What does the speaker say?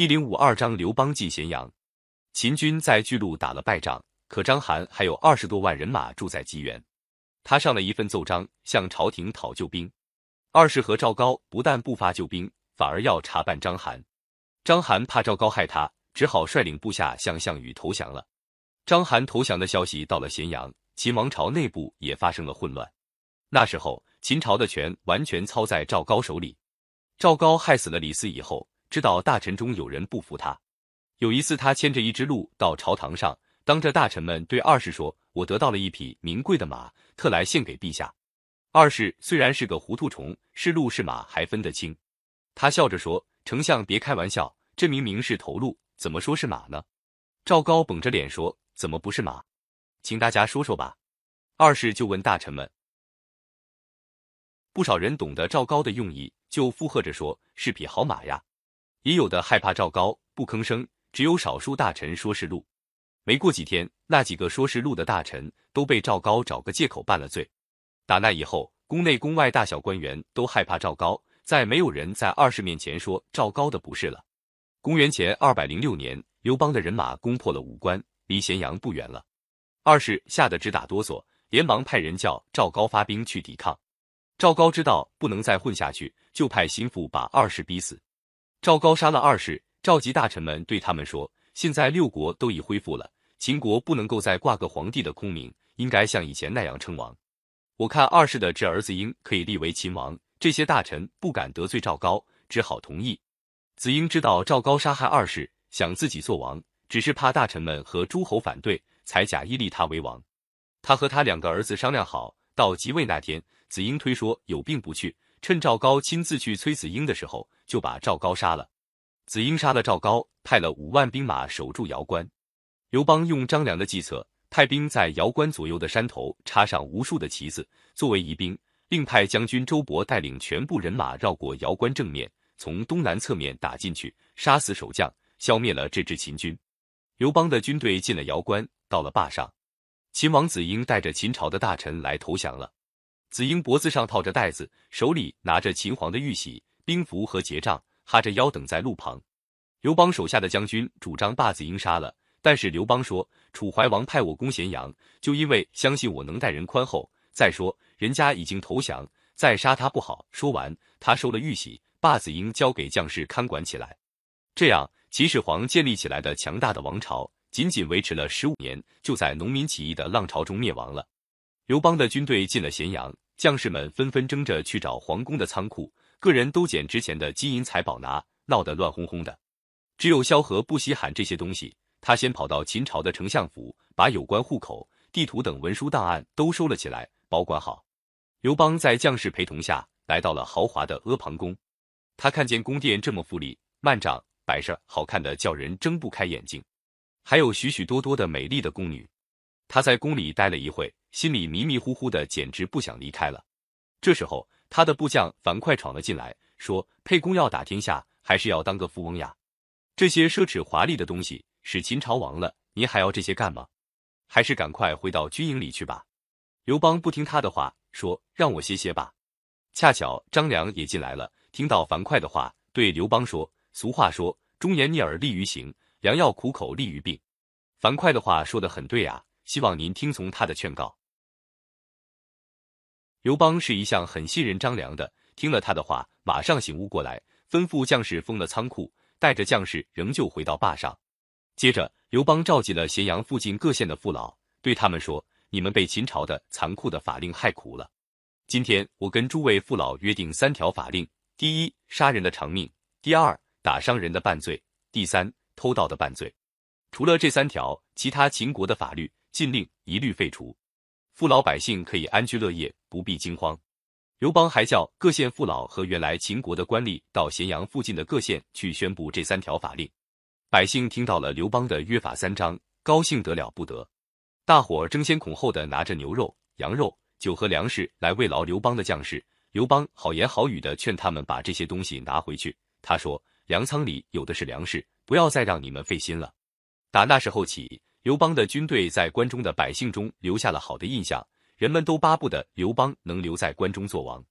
一零五二章，刘邦进咸阳。秦军在巨鹿打了败仗，可章邯还有二十多万人马住在棘原。他上了一份奏章，向朝廷讨救兵。二世和赵高不但不发救兵，反而要查办章邯。章邯怕赵高害他，只好率领部下向项羽投降了。章邯投降的消息到了咸阳，秦王朝内部也发生了混乱。那时候，秦朝的权完全操在赵高手里。赵高害死了李斯以后。知道大臣中有人不服他，有一次他牵着一只鹿到朝堂上，当着大臣们对二世说：“我得到了一匹名贵的马，特来献给陛下。”二世虽然是个糊涂虫，是鹿是马还分得清。他笑着说：“丞相别开玩笑，这明明是头鹿，怎么说是马呢？”赵高绷着脸说：“怎么不是马？请大家说说吧。”二世就问大臣们，不少人懂得赵高的用意，就附和着说：“是匹好马呀。”也有的害怕赵高，不吭声；只有少数大臣说是鹿。没过几天，那几个说是鹿的大臣都被赵高找个借口办了罪。打那以后，宫内宫外大小官员都害怕赵高，再没有人在二世面前说赵高的不是了。公元前二百零六年，刘邦的人马攻破了武关，离咸阳不远了。二世吓得直打哆嗦，连忙派人叫赵高发兵去抵抗。赵高知道不能再混下去，就派心腹把二世逼死。赵高杀了二世，召集大臣们对他们说：“现在六国都已恢复了，秦国不能够再挂个皇帝的空名，应该像以前那样称王。我看二世的侄儿子婴可以立为秦王。”这些大臣不敢得罪赵高，只好同意。子婴知道赵高杀害二世，想自己做王，只是怕大臣们和诸侯反对，才假意立他为王。他和他两个儿子商量好，到即位那天，子婴推说有病不去。趁赵高亲自去催子婴的时候，就把赵高杀了。子婴杀了赵高，派了五万兵马守住瑶关。刘邦用张良的计策，派兵在瑶关左右的山头插上无数的旗子，作为疑兵，另派将军周勃带领全部人马绕过瑶关正面，从东南侧面打进去，杀死守将，消灭了这支秦军。刘邦的军队进了瑶关，到了坝上，秦王子婴带着秦朝的大臣来投降了。子婴脖子上套着带子，手里拿着秦皇的玉玺、兵符和结账，哈着腰等在路旁。刘邦手下的将军主张把子婴杀了，但是刘邦说：“楚怀王派我攻咸阳，就因为相信我能待人宽厚。再说人家已经投降，再杀他不好。”说完，他收了玉玺，把子婴交给将士看管起来。这样，秦始皇建立起来的强大的王朝，仅仅维持了十五年，就在农民起义的浪潮中灭亡了。刘邦的军队进了咸阳，将士们纷纷争着去找皇宫的仓库，个人都捡值钱的金银财宝拿，闹得乱哄哄的。只有萧何不稀罕这些东西，他先跑到秦朝的丞相府，把有关户口、地图等文书档案都收了起来，保管好。刘邦在将士陪同下来到了豪华的阿房宫，他看见宫殿这么富丽、幔帐、摆设好看的叫人睁不开眼睛，还有许许多多的美丽的宫女。他在宫里待了一会。心里迷迷糊糊的，简直不想离开了。这时候，他的部将樊哙闯了进来，说：“沛公要打天下，还是要当个富翁呀？这些奢侈华丽的东西，使秦朝亡了，您还要这些干吗？还是赶快回到军营里去吧。”刘邦不听他的话，说：“让我歇歇吧。”恰巧张良也进来了，听到樊哙的话，对刘邦说：“俗话说，忠言逆耳利于行，良药苦口利于病。樊哙的话说的很对啊，希望您听从他的劝告。”刘邦是一向很信任张良的，听了他的话，马上醒悟过来，吩咐将士封了仓库，带着将士仍旧回到坝上。接着，刘邦召集了咸阳附近各县的父老，对他们说：“你们被秦朝的残酷的法令害苦了。今天，我跟诸位父老约定三条法令：第一，杀人的偿命；第二，打伤人的半罪；第三，偷盗的半罪。除了这三条，其他秦国的法律禁令一律废除。”父老百姓可以安居乐业，不必惊慌。刘邦还叫各县父老和原来秦国的官吏到咸阳附近的各县去宣布这三条法令。百姓听到了刘邦的约法三章，高兴得了不得。大伙争先恐后的拿着牛肉、羊肉、酒和粮食来慰劳刘邦的将士。刘邦好言好语的劝他们把这些东西拿回去。他说：“粮仓里有的是粮食，不要再让你们费心了。”打那时候起。刘邦的军队在关中的百姓中留下了好的印象，人们都巴不得刘邦能留在关中做王。